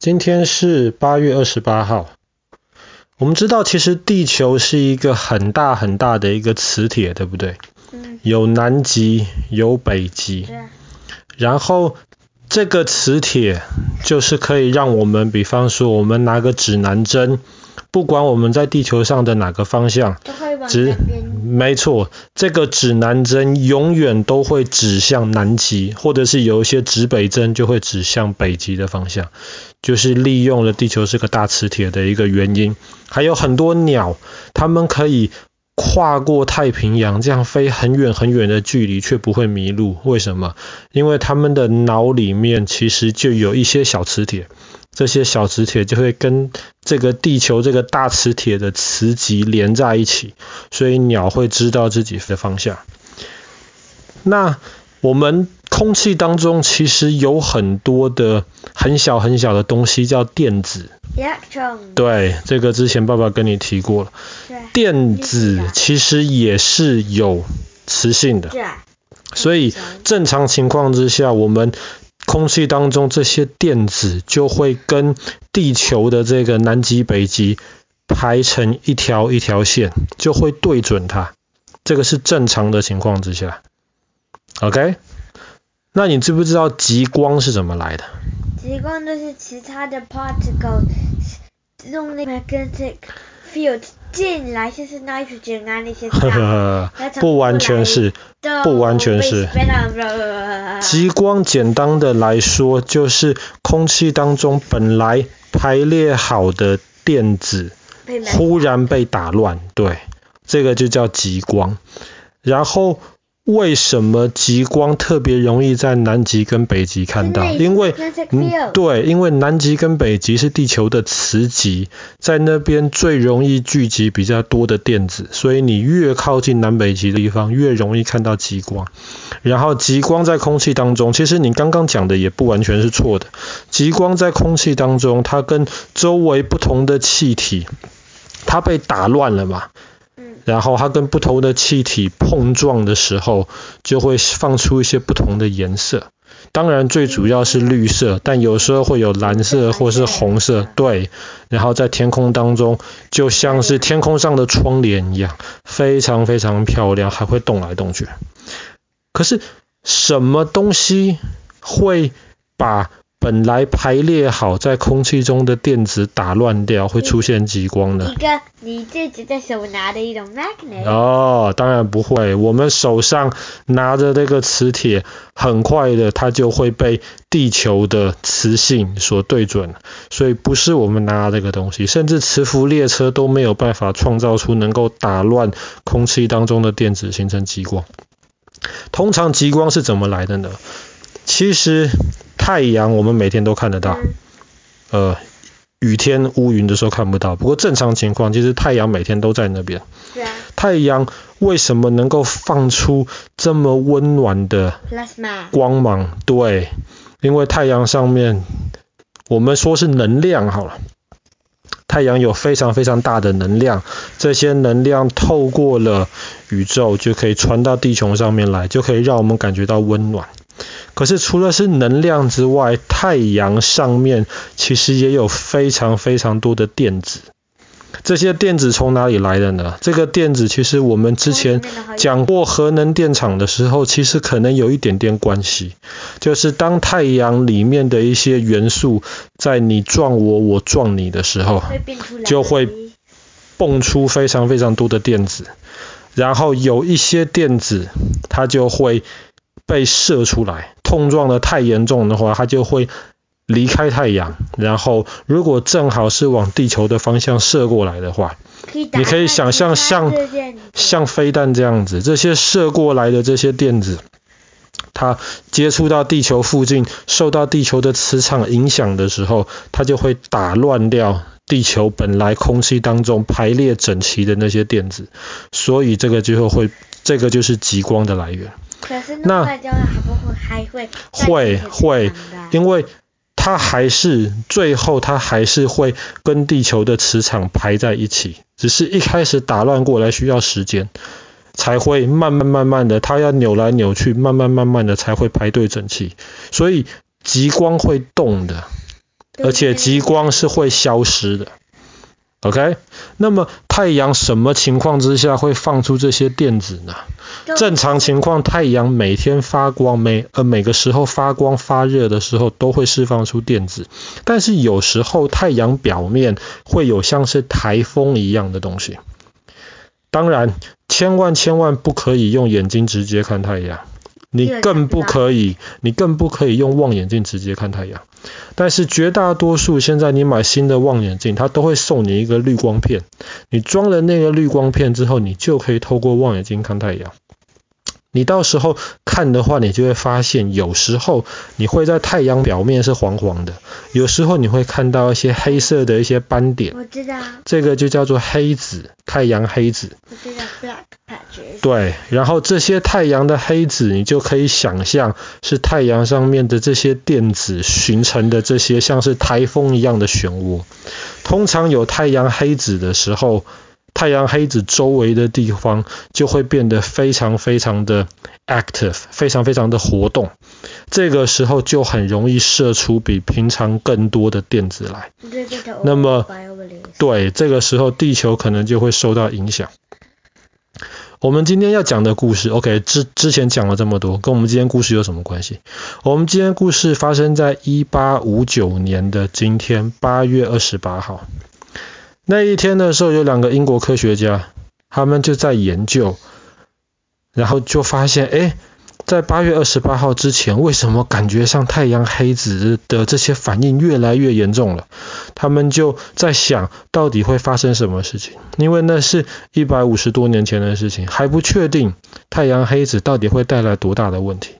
今天是八月二十八号。我们知道，其实地球是一个很大很大的一个磁铁，对不对？嗯。有南极，有北极。然后这个磁铁就是可以让我们，比方说，我们拿个指南针，不管我们在地球上的哪个方向，指，没错，这个指南针永远都会指向南极，或者是有一些指北针就会指向北极的方向。就是利用了地球是个大磁铁的一个原因，还有很多鸟，它们可以跨过太平洋，这样飞很远很远的距离却不会迷路。为什么？因为它们的脑里面其实就有一些小磁铁，这些小磁铁就会跟这个地球这个大磁铁的磁极连在一起，所以鸟会知道自己的方向。那我们空气当中其实有很多的很小很小的东西叫电子。Electron。对，这个之前爸爸跟你提过了。电子其实也是有磁性的。所以正常情况之下，我们空气当中这些电子就会跟地球的这个南极北极排成一条一条线，就会对准它。这个是正常的情况之下。OK，那你知不知道极光是怎么来的？极光都是其他的 particle 用那个 magnetic field 进来，就是 nitrogen 啊那些。呵呵，不完全是，不完全是。极光简单的来说，就是空气当中本来排列好的电子忽然被打乱，对，这个就叫极光。然后。为什么极光特别容易在南极跟北极看到？因为，嗯，对，因为南极跟北极是地球的磁极，在那边最容易聚集比较多的电子，所以你越靠近南北极的地方，越容易看到极光。然后极光在空气当中，其实你刚刚讲的也不完全是错的。极光在空气当中，它跟周围不同的气体，它被打乱了嘛。然后它跟不同的气体碰撞的时候，就会放出一些不同的颜色。当然最主要是绿色，但有时候会有蓝色或是红色。对，然后在天空当中，就像是天空上的窗帘一样，非常非常漂亮，还会动来动去。可是什么东西会把本来排列好在空气中的电子打乱掉，会出现极光的。一个你自己在手拿的一种 magnet。哦，当然不会。我们手上拿着这个磁铁，很快的它就会被地球的磁性所对准，所以不是我们拿这个东西，甚至磁浮列车都没有办法创造出能够打乱空气当中的电子形成极光。通常极光是怎么来的呢？其实。太阳我们每天都看得到，呃，雨天乌云的时候看不到。不过正常情况，其实太阳每天都在那边。太阳为什么能够放出这么温暖的光芒？对，因为太阳上面，我们说是能量好了。太阳有非常非常大的能量，这些能量透过了宇宙，就可以传到地球上面来，就可以让我们感觉到温暖。可是除了是能量之外，太阳上面其实也有非常非常多的电子。这些电子从哪里来的呢？这个电子其实我们之前讲过核能电厂的时候，其实可能有一点点关系。就是当太阳里面的一些元素在你撞我，我撞你的时候，就会蹦出非常非常多的电子。然后有一些电子它就会被射出来。碰撞的太严重的话，它就会离开太阳。然后，如果正好是往地球的方向射过来的话，你可以想象像像飞弹这样子，这些射过来的这些电子，它接触到地球附近，受到地球的磁场影响的时候，它就会打乱掉地球本来空气当中排列整齐的那些电子。所以，这个就会，这个就是极光的来源。可是那会还会会会，因为它还是最后它还是会跟地球的磁场排在一起，只是一开始打乱过来需要时间，才会慢慢慢慢的它要扭来扭去，慢慢慢慢的才会排队整齐，所以极光会动的，而且极光是会消失的。OK，那么太阳什么情况之下会放出这些电子呢？正常情况，太阳每天发光，每呃每个时候发光发热的时候都会释放出电子，但是有时候太阳表面会有像是台风一样的东西。当然，千万千万不可以用眼睛直接看太阳。你更不可以，你更不可以用望远镜直接看太阳。但是绝大多数现在你买新的望远镜，它都会送你一个滤光片。你装了那个滤光片之后，你就可以透过望远镜看太阳。你到时候看的话，你就会发现，有时候你会在太阳表面是黄黄的，有时候你会看到一些黑色的一些斑点。我知道。这个就叫做黑子，太阳黑子。我知道，black patches。对，然后这些太阳的黑子，你就可以想象是太阳上面的这些电子形成的这些像是台风一样的漩涡。通常有太阳黑子的时候，太阳黑子周围的地方就会变得非常非常的 active，非常非常的活动。这个时候就很容易射出比平常更多的电子来。那么，对，这个时候地球可能就会受到影响。我们今天要讲的故事，OK，之之前讲了这么多，跟我们今天故事有什么关系？我们今天故事发生在一八五九年的今天，八月二十八号。那一天的时候，有两个英国科学家，他们就在研究，然后就发现，哎，在八月二十八号之前，为什么感觉上太阳黑子的这些反应越来越严重了？他们就在想到底会发生什么事情，因为那是一百五十多年前的事情，还不确定太阳黑子到底会带来多大的问题。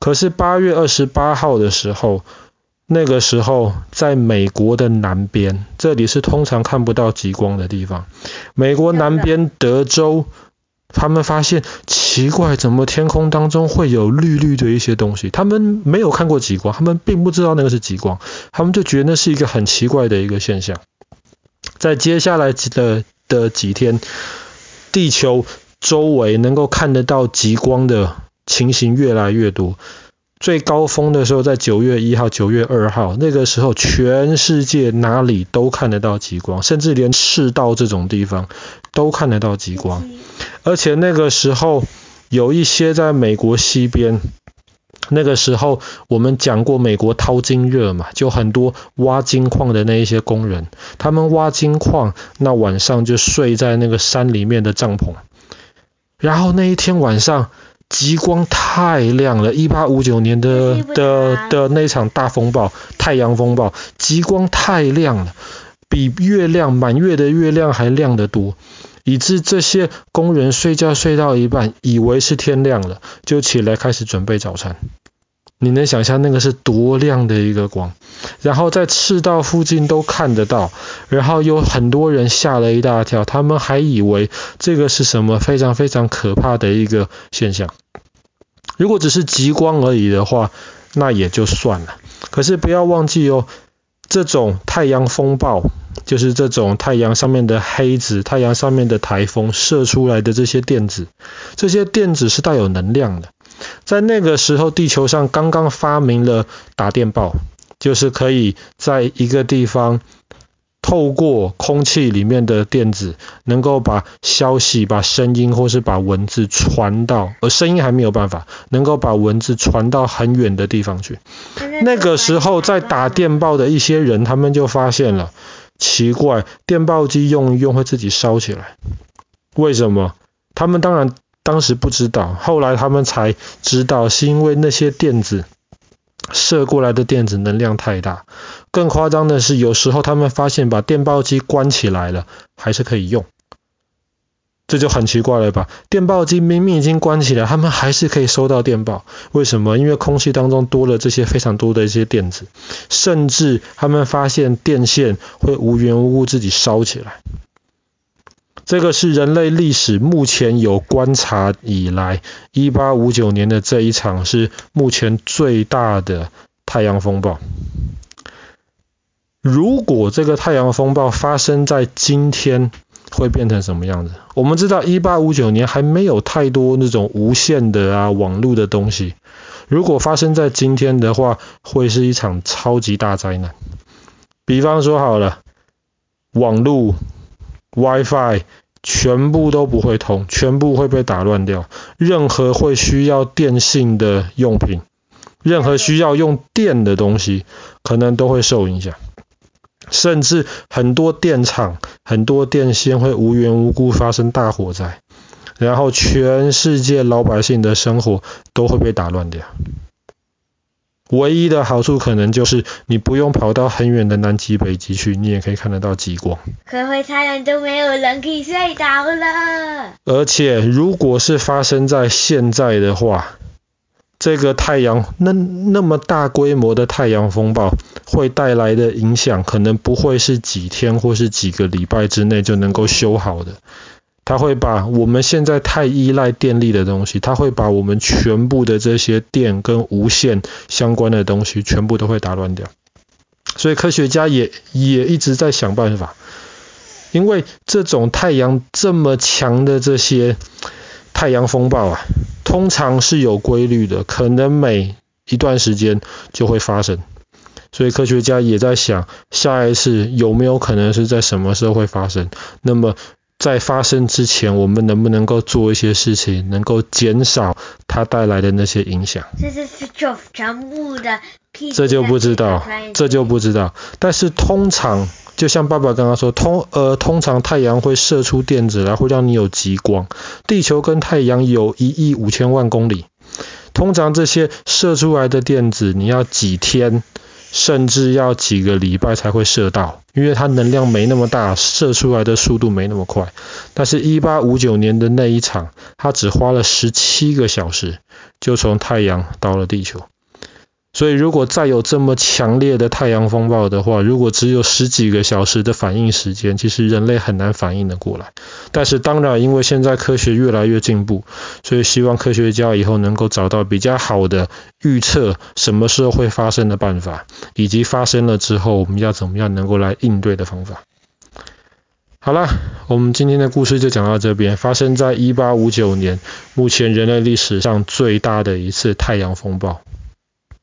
可是八月二十八号的时候，那个时候，在美国的南边，这里是通常看不到极光的地方。美国南边德州，他们发现奇怪，怎么天空当中会有绿绿的一些东西？他们没有看过极光，他们并不知道那个是极光，他们就觉得那是一个很奇怪的一个现象。在接下来的的几天，地球周围能够看得到极光的情形越来越多。最高峰的时候在九月一号、九月二号，那个时候全世界哪里都看得到极光，甚至连赤道这种地方都看得到极光。而且那个时候有一些在美国西边，那个时候我们讲过美国淘金热嘛，就很多挖金矿的那一些工人，他们挖金矿，那晚上就睡在那个山里面的帐篷，然后那一天晚上。极光太亮了，一八五九年的的的那场大风暴，太阳风暴，极光太亮了，比月亮满月的月亮还亮得多，以致这些工人睡觉睡到一半，以为是天亮了，就起来开始准备早餐。你能想象那个是多亮的一个光？然后在赤道附近都看得到，然后有很多人吓了一大跳，他们还以为这个是什么非常非常可怕的一个现象。如果只是极光而已的话，那也就算了。可是不要忘记哦，这种太阳风暴，就是这种太阳上面的黑子、太阳上面的台风射出来的这些电子，这些电子是带有能量的。在那个时候，地球上刚刚发明了打电报，就是可以在一个地方透过空气里面的电子，能够把消息、把声音或是把文字传到，而声音还没有办法，能够把文字传到很远的地方去。那个时候，在打电报的一些人，他们就发现了奇怪，电报机用一用会自己烧起来，为什么？他们当然。当时不知道，后来他们才知道，是因为那些电子射过来的电子能量太大。更夸张的是，有时候他们发现把电报机关起来了，还是可以用。这就很奇怪了吧？电报机明明已经关起来，他们还是可以收到电报。为什么？因为空气当中多了这些非常多的一些电子，甚至他们发现电线会无缘无故自己烧起来。这个是人类历史目前有观察以来，一八五九年的这一场是目前最大的太阳风暴。如果这个太阳风暴发生在今天，会变成什么样子？我们知道一八五九年还没有太多那种无线的啊网络的东西。如果发生在今天的话，会是一场超级大灾难。比方说好了，网路、WiFi 全部都不会通，全部会被打乱掉。任何会需要电信的用品，任何需要用电的东西，可能都会受影响。甚至很多电厂、很多电线会无缘无故发生大火灾，然后全世界老百姓的生活都会被打乱掉。唯一的好处可能就是你不用跑到很远的南极、北极去，你也可以看得到极光。可回太阳都没有人可以睡着了。而且如果是发生在现在的话，这个太阳那那么大规模的太阳风暴会带来的影响，可能不会是几天或是几个礼拜之内就能够修好的。它会把我们现在太依赖电力的东西，它会把我们全部的这些电跟无线相关的东西全部都会打乱掉。所以科学家也也一直在想办法，因为这种太阳这么强的这些太阳风暴啊，通常是有规律的，可能每一段时间就会发生。所以科学家也在想，下一次有没有可能是在什么时候会发生？那么在发生之前，我们能不能够做一些事情，能够减少它带来的那些影响？这是全部的，这就不知道，这就不知道。但是通常，就像爸爸刚刚说，通呃，通常太阳会射出电子来，会让你有极光。地球跟太阳有一亿五千万公里，通常这些射出来的电子，你要几天？甚至要几个礼拜才会射到，因为它能量没那么大，射出来的速度没那么快。但是1859年的那一场，它只花了十七个小时，就从太阳到了地球。所以，如果再有这么强烈的太阳风暴的话，如果只有十几个小时的反应时间，其实人类很难反应得过来。但是，当然，因为现在科学越来越进步，所以希望科学家以后能够找到比较好的预测什么时候会发生的办法，以及发生了之后我们要怎么样能够来应对的方法。好了，我们今天的故事就讲到这边。发生在1859年，目前人类历史上最大的一次太阳风暴。